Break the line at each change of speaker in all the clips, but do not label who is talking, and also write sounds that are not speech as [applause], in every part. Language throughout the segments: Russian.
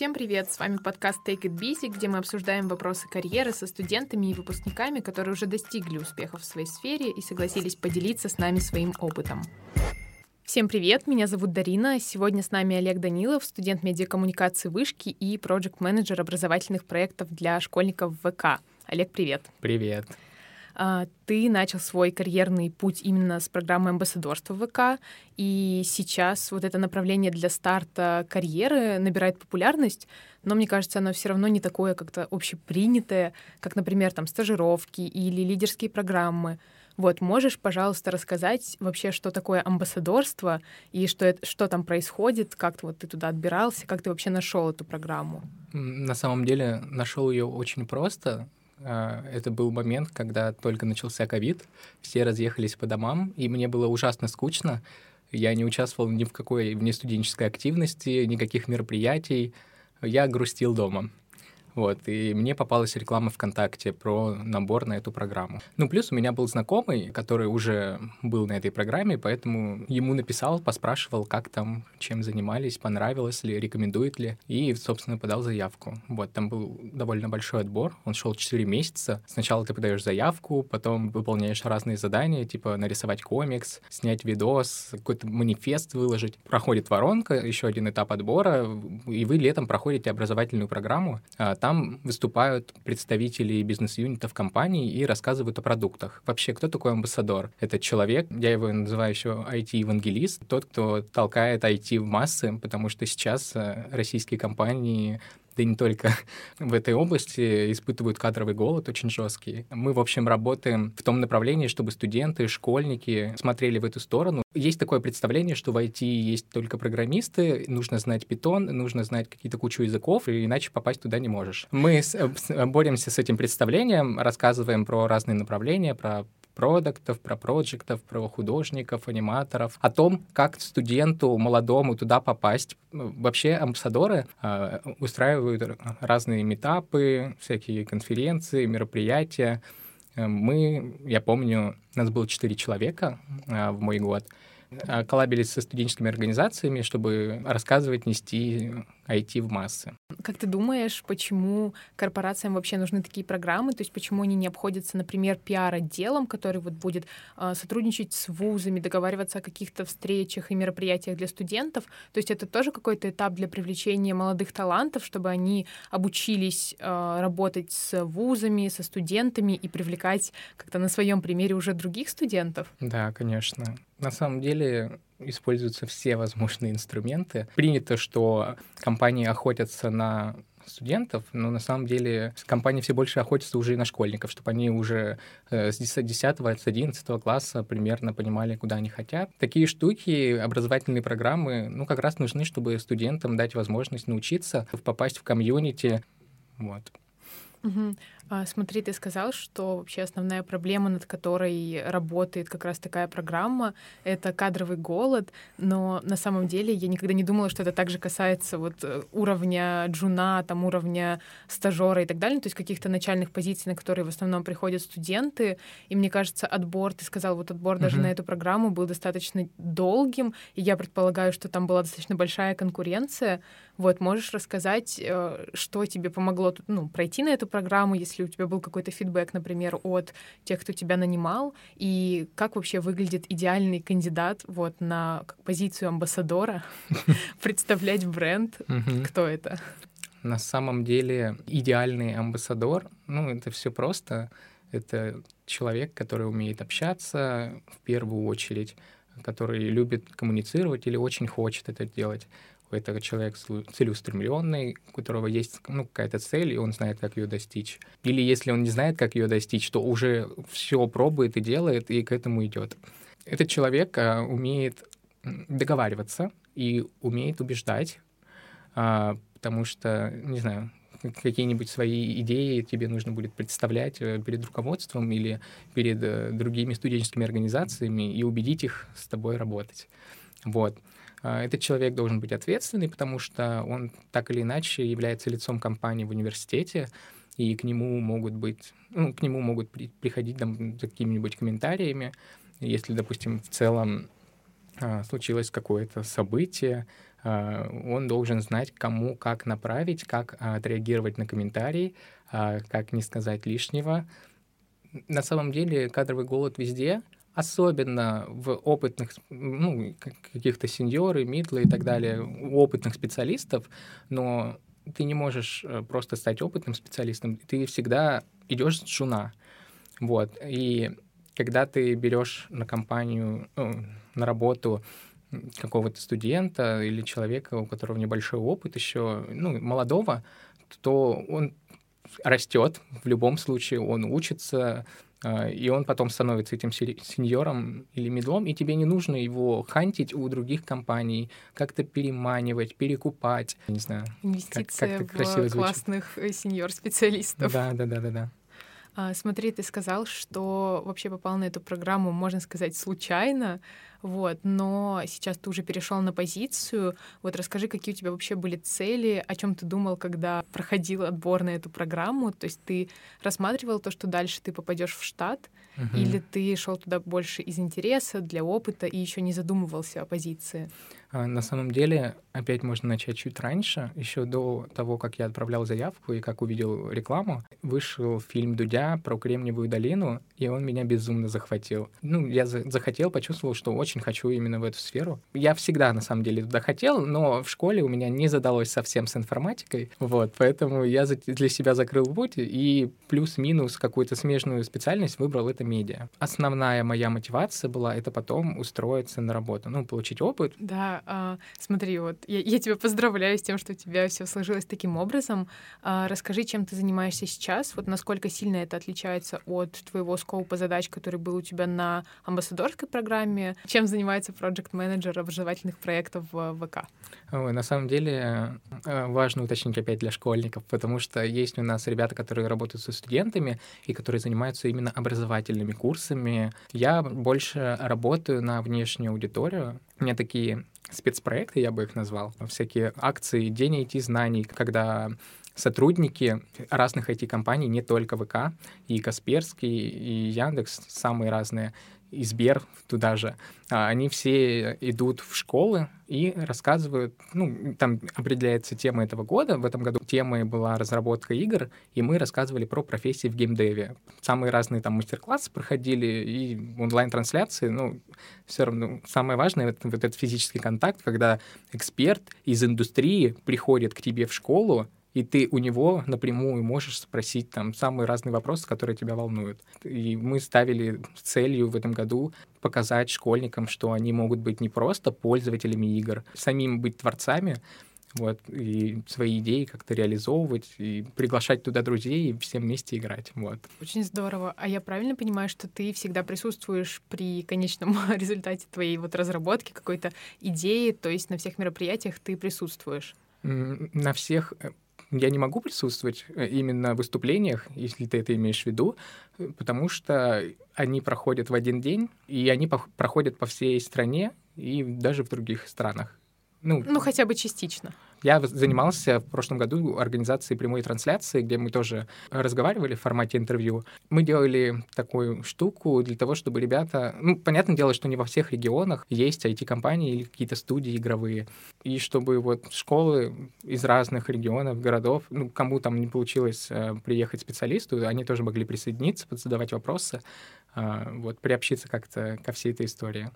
Всем привет! С вами подкаст Take It Busy, где мы обсуждаем вопросы карьеры со студентами и выпускниками, которые уже достигли успехов в своей сфере и согласились поделиться с нами своим опытом. Всем привет, меня зовут Дарина. Сегодня с нами Олег Данилов, студент медиакоммуникации вышки и проект-менеджер образовательных проектов для школьников ВК. Олег, привет.
Привет.
А, ты начал свой карьерный путь именно с программы амбассадорства ВК, и сейчас вот это направление для старта карьеры набирает популярность, но мне кажется, оно все равно не такое как-то общепринятое, как, например, там стажировки или лидерские программы. Вот, можешь, пожалуйста, рассказать вообще, что такое амбассадорство и что, это, что там происходит, как вот ты туда отбирался, как ты вообще нашел эту программу?
На самом деле нашел ее очень просто. А, это был момент, когда только начался ковид, все разъехались по домам, и мне было ужасно скучно. Я не участвовал ни в какой внестуденческой активности, никаких мероприятий. Я грустил дома. Вот, и мне попалась реклама ВКонтакте про набор на эту программу. Ну, плюс у меня был знакомый, который уже был на этой программе, поэтому ему написал, поспрашивал, как там, чем занимались, понравилось ли, рекомендует ли, и, собственно, подал заявку. Вот, там был довольно большой отбор, он шел 4 месяца. Сначала ты подаешь заявку, потом выполняешь разные задания, типа нарисовать комикс, снять видос, какой-то манифест выложить. Проходит воронка, еще один этап отбора, и вы летом проходите образовательную программу, а, там выступают представители бизнес-юнитов компании и рассказывают о продуктах. Вообще, кто такой амбассадор? Это человек, я его называю еще IT-евангелист, тот, кто толкает IT в массы, потому что сейчас э, российские компании да и не только [laughs] в этой области, испытывают кадровый голод очень жесткий. Мы, в общем, работаем в том направлении, чтобы студенты, школьники смотрели в эту сторону. Есть такое представление, что в IT есть только программисты, нужно знать питон, нужно знать какие-то кучу языков, и иначе попасть туда не можешь. Мы боремся с этим представлением, рассказываем про разные направления, про продуктов, про проектов, про художников, аниматоров, о том, как студенту молодому туда попасть. Вообще амбассадоры э, устраивают разные метапы, всякие конференции, мероприятия. Э, мы, я помню, нас было четыре человека э, в мой год, коллабились со студенческими организациями, чтобы рассказывать, нести IT в массы.
Как ты думаешь, почему корпорациям вообще нужны такие программы? То есть почему они не обходятся, например, пиар-отделом, который вот будет э, сотрудничать с вузами, договариваться о каких-то встречах и мероприятиях для студентов? То есть это тоже какой-то этап для привлечения молодых талантов, чтобы они обучились э, работать с вузами, со студентами и привлекать как-то на своем примере уже других студентов?
Да, конечно. На самом деле используются все возможные инструменты. Принято, что компании охотятся на студентов, но на самом деле компании все больше охотятся уже и на школьников, чтобы они уже э, с 10, с 11 класса примерно понимали, куда они хотят. Такие штуки, образовательные программы, ну, как раз нужны, чтобы студентам дать возможность научиться, попасть в комьюнити. Вот.
Угу. А, смотри, ты сказал, что вообще основная проблема, над которой работает как раз такая программа, это кадровый голод, но на самом деле я никогда не думала, что это также касается вот э, уровня джуна, там уровня стажера и так далее, то есть каких-то начальных позиций, на которые в основном приходят студенты. И мне кажется, отбор, ты сказал, вот отбор uh-huh. даже на эту программу был достаточно долгим, и я предполагаю, что там была достаточно большая конкуренция. Вот, можешь рассказать, э, что тебе помогло ну, пройти на эту программу, если если у тебя был какой-то фидбэк, например, от тех, кто тебя нанимал, и как вообще выглядит идеальный кандидат вот на позицию амбассадора, [laughs] представлять бренд, кто это?
На самом деле идеальный амбассадор, ну, это все просто. Это человек, который умеет общаться в первую очередь, который любит коммуницировать или очень хочет это делать это человек целеустремленный, у которого есть ну, какая-то цель, и он знает, как ее достичь. Или если он не знает, как ее достичь, то уже все пробует и делает, и к этому идет. Этот человек а, умеет договариваться и умеет убеждать, а, потому что, не знаю, какие-нибудь свои идеи тебе нужно будет представлять э, перед руководством или перед э, другими студенческими организациями и убедить их с тобой работать. Вот. А, этот человек должен быть ответственный, потому что он так или иначе является лицом компании в университете, и к нему могут быть, ну, к нему могут при, приходить там какими-нибудь комментариями, если, допустим, в целом а, случилось какое-то событие, он должен знать, кому как направить, как отреагировать на комментарии, как не сказать лишнего. На самом деле кадровый голод везде, особенно в опытных, ну, каких-то сеньоры, мидлы и так далее, у опытных специалистов, но ты не можешь э, просто стать опытным специалистом, ты всегда идешь с жуна. Вот. И когда ты берешь на компанию, ну, на работу какого-то студента или человека, у которого небольшой опыт еще, ну, молодого, то он растет в любом случае, он учится, а, и он потом становится этим сеньором или медлом, и тебе не нужно его хантить у других компаний, как-то переманивать, перекупать, не знаю.
Инвестиция как, как в классных э, сеньор-специалистов.
Да, да, да, да, да.
А, смотри, ты сказал, что вообще попал на эту программу, можно сказать, случайно, вот, но сейчас ты уже перешел на позицию. Вот расскажи, какие у тебя вообще были цели, о чем ты думал, когда проходил отбор на эту программу. То есть ты рассматривал то, что дальше ты попадешь в штат, угу. или ты шел туда больше из интереса, для опыта и еще не задумывался о позиции?
А, на самом деле, опять можно начать чуть раньше, еще до того, как я отправлял заявку и как увидел рекламу, вышел фильм Дудя про Кремниевую долину, и он меня безумно захватил. Ну, я захотел, почувствовал, что очень хочу именно в эту сферу. Я всегда, на самом деле, туда хотел, но в школе у меня не задалось совсем с информатикой, вот, поэтому я для себя закрыл путь и плюс-минус какую-то смежную специальность выбрал это медиа. Основная моя мотивация была это потом устроиться на работу, ну, получить опыт.
Да, а, смотри, вот я, я тебя поздравляю с тем, что у тебя все сложилось таким образом. А, расскажи, чем ты занимаешься сейчас, вот насколько сильно это отличается от твоего скопа задач, который был у тебя на амбассадорской программе. Чем занимается проект-менеджер образовательных проектов в ВК?
Ой, на самом деле э, важно уточнить опять для школьников, потому что есть у нас ребята, которые работают со студентами и которые занимаются именно образовательными курсами. Я больше работаю на внешнюю аудиторию. У меня такие спецпроекты, я бы их назвал, всякие акции «День IT-знаний», когда сотрудники разных IT-компаний, не только ВК, и Касперский, и Яндекс, самые разные, и Сбер туда же, а, они все идут в школы и рассказывают, ну, там определяется тема этого года. В этом году темой была разработка игр, и мы рассказывали про профессии в геймдеве. Самые разные там мастер-классы проходили и онлайн-трансляции, ну, все равно самое важное — это вот этот физический контакт, когда эксперт из индустрии приходит к тебе в школу, и ты у него напрямую можешь спросить там самые разные вопросы, которые тебя волнуют. И мы ставили целью в этом году показать школьникам, что они могут быть не просто пользователями игр, самим быть творцами, вот, и свои идеи как-то реализовывать, и приглашать туда друзей, и всем вместе играть, вот.
Очень здорово. А я правильно понимаю, что ты всегда присутствуешь при конечном [laughs] результате твоей вот разработки, какой-то идеи, то есть на всех мероприятиях ты присутствуешь?
На всех э, я не могу присутствовать э, именно в выступлениях, если ты это имеешь в виду, э, потому что они проходят в один день, и они по проходят по всей стране и даже в других странах.
Ну, ну хотя бы частично.
Я занимался в прошлом году организацией прямой трансляции, где мы тоже разговаривали в формате интервью. Мы делали такую штуку для того, чтобы ребята... Ну, понятное дело, что не во всех регионах есть IT-компании или какие-то студии игровые. И чтобы вот школы из разных регионов, городов, ну, кому там не получилось э, приехать специалисту, они тоже могли присоединиться, задавать вопросы, э, вот, приобщиться как-то ко всей этой истории.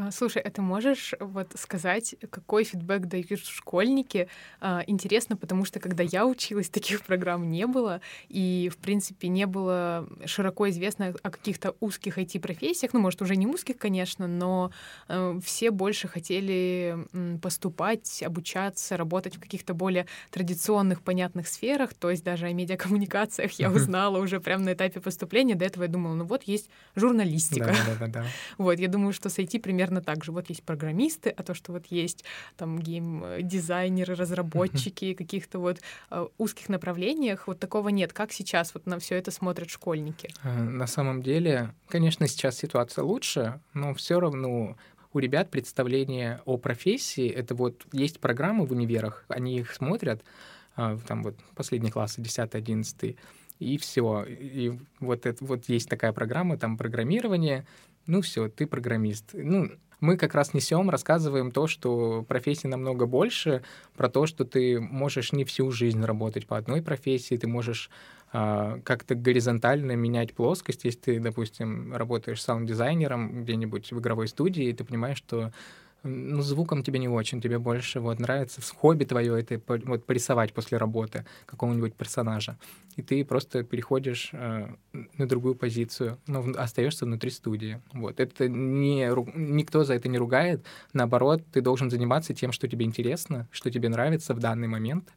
А, слушай, а ты можешь вот сказать, какой фидбэк дают школьники? А, интересно, потому что когда я училась, таких программ не было, и, в принципе, не было широко известно о каких-то узких IT-профессиях, ну, может, уже не узких, конечно, но э, все больше хотели поступать, обучаться, работать в каких-то более традиционных, понятных сферах, то есть даже о медиакоммуникациях я узнала уже прямо на этапе поступления, до этого я думала, ну вот есть журналистика.
Да, да, да, да.
Вот, я думаю, что с IT примерно примерно так же. Вот есть программисты, а то, что вот есть там гейм-дизайнеры, разработчики каких-то вот э, узких направлениях, вот такого нет. Как сейчас вот на все это смотрят школьники?
Э, на самом деле, конечно, сейчас ситуация лучше, но все равно у ребят представление о профессии, это вот есть программы в универах, они их смотрят, э, там вот последние классы, 10-11, и все. И вот, это, вот есть такая программа, там программирование, ну все, ты программист. Ну, Мы как раз несем, рассказываем то, что профессии намного больше, про то, что ты можешь не всю жизнь работать по одной профессии, ты можешь а, как-то горизонтально менять плоскость. Если ты, допустим, работаешь саунд-дизайнером где-нибудь в игровой студии, ты понимаешь, что ну, звуком тебе не очень, тебе больше вот нравится хобби твое это вот порисовать после работы какого-нибудь персонажа. И ты просто переходишь э, на другую позицию, но остаешься внутри студии. Вот. Это не, никто за это не ругает. Наоборот, ты должен заниматься тем, что тебе интересно, что тебе нравится в данный момент.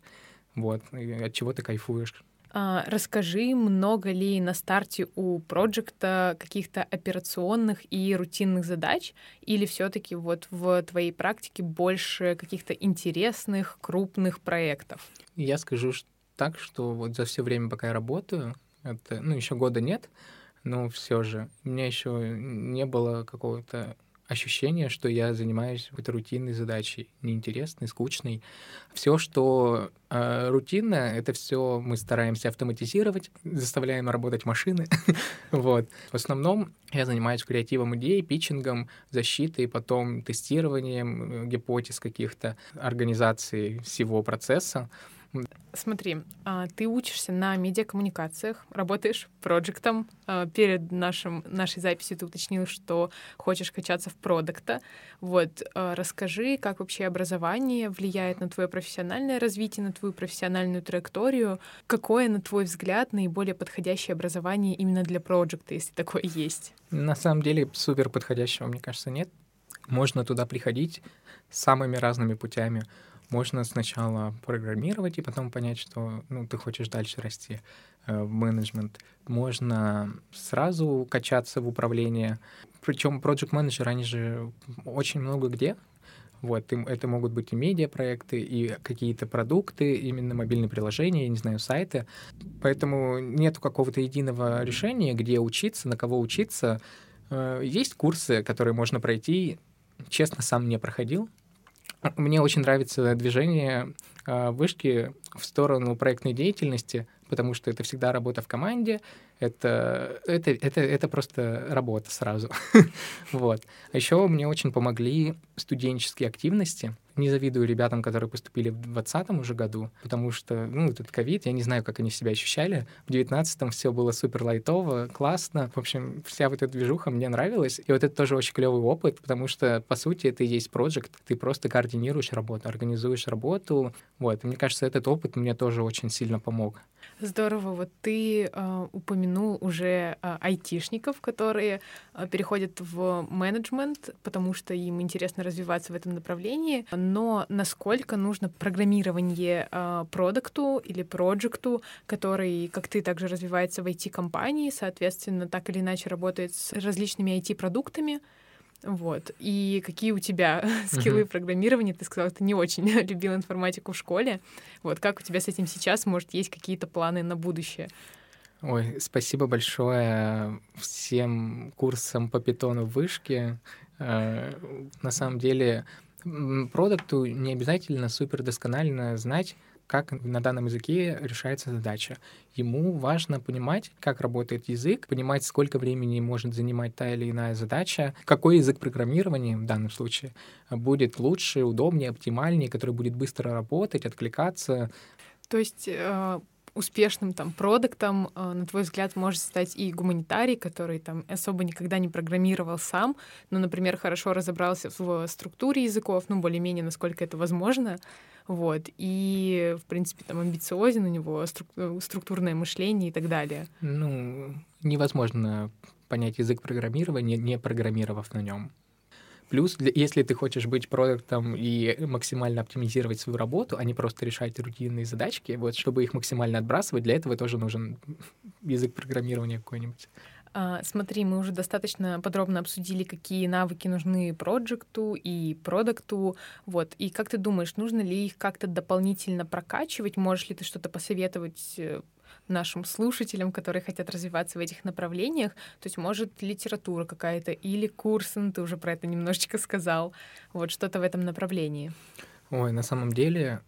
Вот, и от чего ты кайфуешь.
А, расскажи, много ли на старте у проекта каких-то операционных и рутинных задач, или все-таки вот в твоей практике больше каких-то интересных, крупных проектов?
Я скажу так, что вот за все время, пока я работаю, это, ну, еще года нет, но все же у меня еще не было какого-то ощущение, что я занимаюсь какой-то рутинной задачей, неинтересной, скучной. Все, что э, рутинно, это все мы стараемся автоматизировать, заставляем работать машины. [laughs] вот. В основном я занимаюсь креативом идей, питчингом, защитой, потом тестированием э, гипотез каких-то, организацией всего процесса.
Смотри, а, ты учишься на медиакоммуникациях, работаешь проектом. А, перед нашим, нашей записью ты уточнил, что хочешь качаться в продукта. Вот, а, расскажи, как вообще образование влияет на твое профессиональное развитие, на твою профессиональную траекторию. Какое, на твой взгляд, наиболее подходящее образование именно для проекта, если такое есть?
На самом деле, супер подходящего, мне кажется, нет. Можно туда приходить самыми разными путями можно сначала программировать и потом понять, что ну, ты хочешь дальше расти э, в менеджмент. Можно сразу качаться в управление. Причем проект менеджеры они же очень много где. Вот, это могут быть и медиапроекты, и какие-то продукты, именно мобильные приложения, я не знаю, сайты. Поэтому нет какого-то единого решения, где учиться, на кого учиться. Э, есть курсы, которые можно пройти. Честно, сам не проходил, [laughs] мне очень нравится движение а, вышки в сторону проектной деятельности, потому что это всегда работа в команде, это, это, это, это просто работа сразу. [laughs] вот. А еще мне очень помогли студенческие активности. Не завидую ребятам, которые поступили в 2020 уже году, потому что, ну, этот ковид, я не знаю, как они себя ощущали. В 19 все было супер лайтово, классно. В общем, вся вот эта движуха мне нравилась. И вот это тоже очень клевый опыт, потому что, по сути, это и есть проект, ты просто координируешь работу, организуешь работу. Вот. И мне кажется, этот опыт мне тоже очень сильно помог.
Здорово. Вот ты э, упомянул уже э, айтишников, которые э, переходят в менеджмент, потому что им интересно развиваться в этом направлении. Но насколько нужно программирование э, продукту или проекту, который, как ты, также развивается в IT-компании, соответственно, так или иначе работает с различными IT-продуктами, вот. И какие у тебя [laughs] скиллы uh-huh. программирования? Ты сказал, ты не очень [laughs] любил информатику в школе. Вот как у тебя с этим сейчас? Может, есть какие-то планы на будущее?
Ой, спасибо большое всем курсам по питону в вышке. Э, на самом деле, продукту не обязательно супер досконально знать, как на данном языке решается задача. Ему важно понимать, как работает язык, понимать, сколько времени может занимать та или иная задача, какой язык программирования в данном случае будет лучше, удобнее, оптимальнее, который будет быстро работать, откликаться.
То есть э, успешным там продуктом, э, на твой взгляд, может стать и гуманитарий, который там особо никогда не программировал сам, но, например, хорошо разобрался в структуре языков, ну, более-менее, насколько это возможно, вот, и, в принципе, там амбициозен у него струк- структурное мышление и так далее.
Ну, невозможно понять язык программирования, не программировав на нем. Плюс, если ты хочешь быть продуктом и максимально оптимизировать свою работу, а не просто решать рутинные задачки, вот, чтобы их максимально отбрасывать, для этого тоже нужен язык программирования какой-нибудь.
А, смотри, мы уже достаточно подробно обсудили, какие навыки нужны проекту и продукту. Вот. И как ты думаешь, нужно ли их как-то дополнительно прокачивать? Можешь ли ты что-то посоветовать э, нашим слушателям, которые хотят развиваться в этих направлениях. То есть, может, литература какая-то или курсы, ну, ты уже про это немножечко сказал. Вот что-то в этом направлении.
Ой, на самом деле,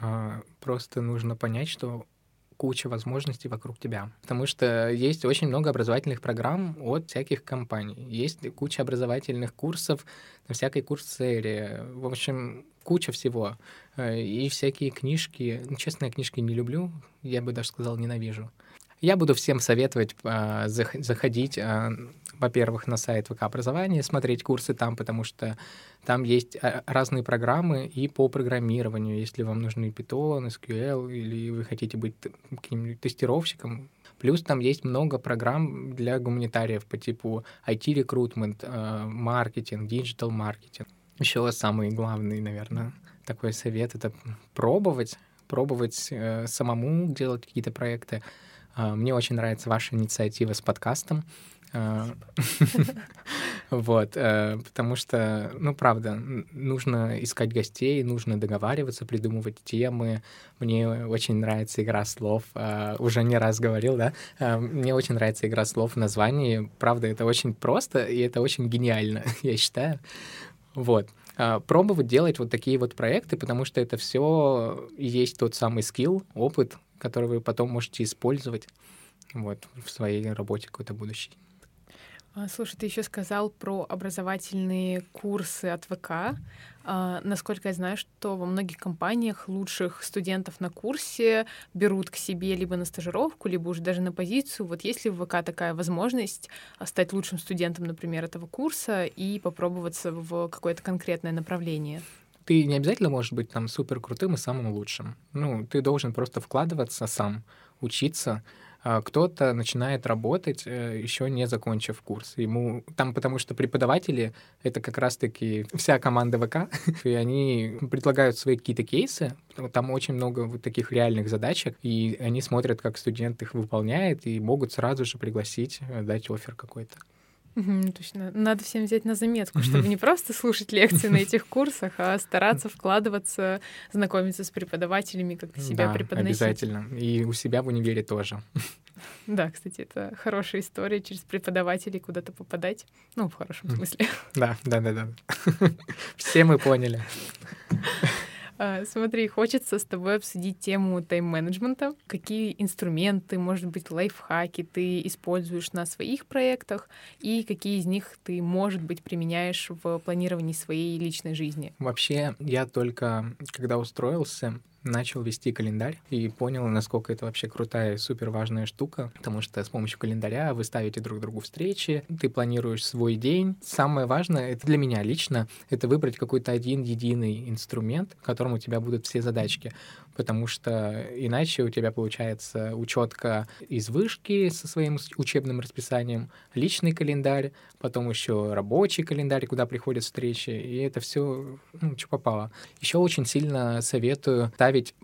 а, просто нужно понять, что куча возможностей вокруг тебя. Потому что есть очень много образовательных программ от всяких компаний. Есть куча образовательных курсов на всякой курс-серии. В общем, куча всего. Э, и всякие книжки. Честно, я книжки не люблю. Я бы даже сказал, ненавижу. Я буду всем советовать э, заходить, э, во-первых, на сайт ВК образования, смотреть курсы там, потому что там есть э, разные программы и по программированию. Если вам нужны Python, SQL, или вы хотите быть каким-нибудь тестировщиком, Плюс там есть много программ для гуманитариев по типу IT-рекрутмент, маркетинг, digital-маркетинг. Еще самый главный, наверное, такой совет — это пробовать, пробовать э, самому делать какие-то проекты, а, мне очень нравится ваша инициатива с подкастом. А, [laughs] вот, э, потому что, ну, правда, нужно искать гостей, нужно договариваться, придумывать темы. Мне очень нравится игра слов. А, уже не раз говорил, да? Мне очень нравится игра слов в названии. Правда, это очень просто, и это очень гениально, [laughs] я считаю. Вот. Пробовать делать вот такие вот проекты, потому что это все есть тот самый скилл, опыт, который вы потом можете использовать вот, в своей работе какой-то будущей.
А, слушай, ты еще сказал про образовательные курсы от ВК. А, насколько я знаю, что во многих компаниях лучших студентов на курсе берут к себе либо на стажировку, либо уже даже на позицию. Вот есть ли в ВК такая возможность стать лучшим студентом, например, этого курса и попробоваться в какое-то конкретное направление?
ты не обязательно можешь быть там супер крутым и самым лучшим. Ну, ты должен просто вкладываться сам, учиться. А кто-то начинает работать, э, еще не закончив курс. Ему там, потому что преподаватели — это как раз-таки вся команда ВК, [laughs] и они предлагают свои какие-то кейсы, там очень много вот таких реальных задачек, и они смотрят, как студент их выполняет, и могут сразу же пригласить, э, дать офер какой-то.
Угу, точно. Надо всем взять на заметку, чтобы не просто слушать лекции на [laughs] этих курсах, а стараться вкладываться, знакомиться с преподавателями, как себя да, преподносить.
обязательно. И у себя в универе тоже. [laughs]
Да, кстати, это хорошая история через преподавателей куда-то попадать. Ну, в хорошем смысле.
Да, да, да, да. Все мы поняли.
А, смотри, хочется с тобой обсудить тему тайм-менеджмента. Какие инструменты, может быть, лайфхаки ты используешь на своих проектах и какие из них ты, может быть, применяешь в планировании своей личной жизни?
Вообще, я только когда устроился, начал вести календарь и понял, насколько это вообще крутая, супер важная штука, потому что с помощью календаря вы ставите друг другу встречи, ты планируешь свой день. Самое важное, это для меня лично, это выбрать какой-то один единый инструмент, в котором у тебя будут все задачки потому что иначе у тебя получается учетка из вышки со своим учебным расписанием, личный календарь, потом еще рабочий календарь, куда приходят встречи, и это все, ну, что попало. Еще очень сильно советую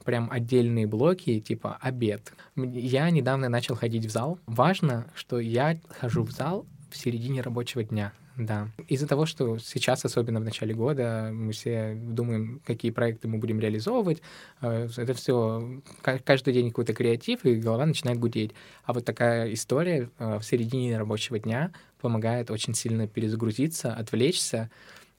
прям отдельные блоки, типа обед. Я недавно начал ходить в зал. Важно, что я хожу в зал в середине рабочего дня. Да. Из-за того, что сейчас, особенно в начале года, мы все думаем, какие проекты мы будем реализовывать, э, это все каждый день какой-то креатив, и голова начинает гудеть. А вот такая история э, в середине рабочего дня помогает очень сильно перезагрузиться, отвлечься,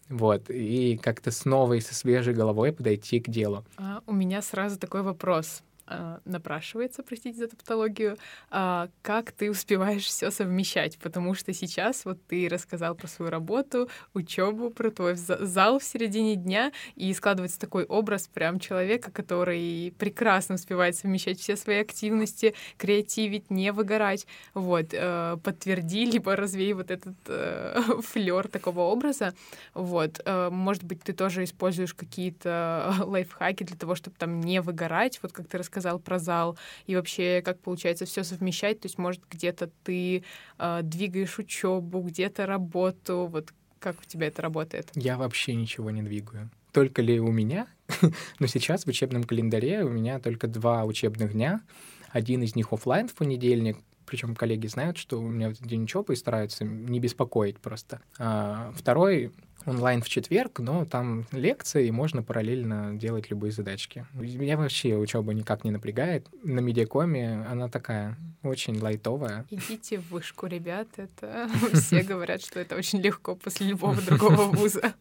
вот, и как-то с новой, со свежей головой подойти к делу.
А, у меня сразу такой вопрос. А, напрашивается, простите за тавтологию, а, как ты успеваешь все совмещать, потому что сейчас вот ты рассказал про свою работу, учебу, про твой зал в середине дня, и складывается такой образ прям человека, который прекрасно успевает совмещать все свои активности, креативить, не выгорать. Вот, э, подтверди, либо развей вот этот э, [laughs] флер такого образа. Вот, э, может быть, ты тоже используешь какие-то лайфхаки для того, чтобы там не выгорать, вот как ты рассказал, сказал про зал, и вообще как получается все совмещать, то есть, может, где-то ты э, двигаешь учебу, где-то работу, вот как у тебя это работает?
Я вообще ничего не двигаю. Только ли у меня? [laughs] Но сейчас в учебном календаре у меня только два учебных дня. Один из них офлайн в понедельник, причем коллеги знают, что у меня в день учебы и стараются не беспокоить просто. А второй онлайн в четверг, но там лекции, и можно параллельно делать любые задачки. Меня вообще учеба никак не напрягает. На медиакоме она такая очень лайтовая.
Идите в вышку, ребят. Это [laughs] все говорят, что это очень легко после любого другого [laughs] вуза.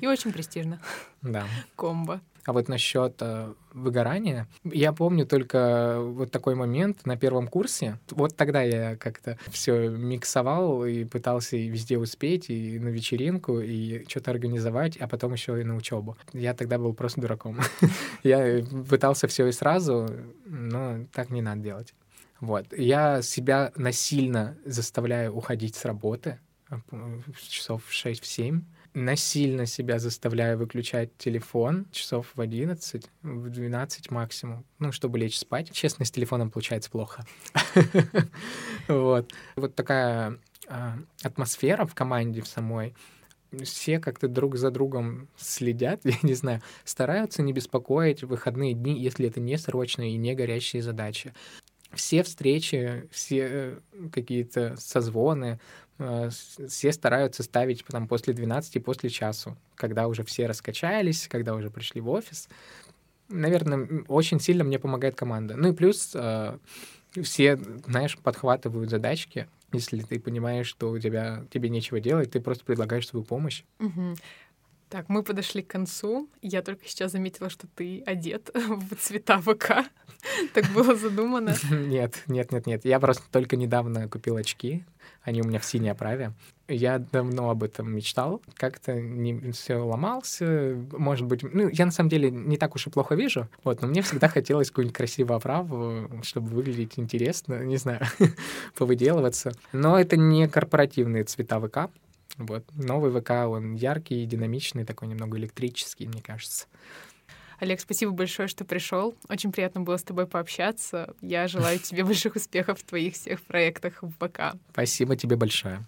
И очень престижно.
Да.
Комбо.
А вот насчет э, выгорания, я помню только вот такой момент на первом курсе. Вот тогда я как-то все миксовал и пытался и везде успеть, и на вечеринку, и что-то организовать, а потом еще и на учебу. Я тогда был просто дураком. [laughs] Я пытался все и сразу, но так не надо делать. Вот. Я себя насильно заставляю уходить с работы э, часов в 6-7 насильно себя заставляю выключать телефон часов в 11, в 12 максимум, ну, чтобы лечь спать. Честно, с телефоном получается плохо. [laughs] Вот. Вот такая а, атмосфера в команде в самой. Все как-то друг за другом следят, [laughs] я не знаю, стараются не беспокоить выходные дни, если это не срочные и не горящие задачи. Все встречи, все э, какие-то созвоны, Э, все стараются ставить там после 12, после часу, когда уже все раскачались, когда уже пришли в офис. Наверное, очень сильно мне помогает команда. Ну и плюс э, все, знаешь, подхватывают задачки. Если ты понимаешь, что у тебя тебе нечего делать, ты просто предлагаешь свою помощь.
Угу. Так, мы подошли к концу. Я только сейчас заметила, что ты одет [laughs] в цвета ВК. Так было задумано. [laughs]
Нет, нет, нет, нет. Я просто только недавно купил очки. Они у меня в синей оправе. Я давно об этом мечтал. Как-то не все ломался. Может быть, ну, я на самом деле не так уж и плохо вижу. Вот, но мне всегда хотелось какую-нибудь красивую оправу, чтобы выглядеть интересно, не знаю, [laughs] повыделываться. Но это не корпоративные цвета ВК. Вот. Новый ВК, он яркий, динамичный, такой немного электрический, мне кажется.
Олег, спасибо большое, что пришел. Очень приятно было с тобой пообщаться. Я желаю тебе [laughs] больших успехов в твоих всех проектах в ВК.
Спасибо тебе большое.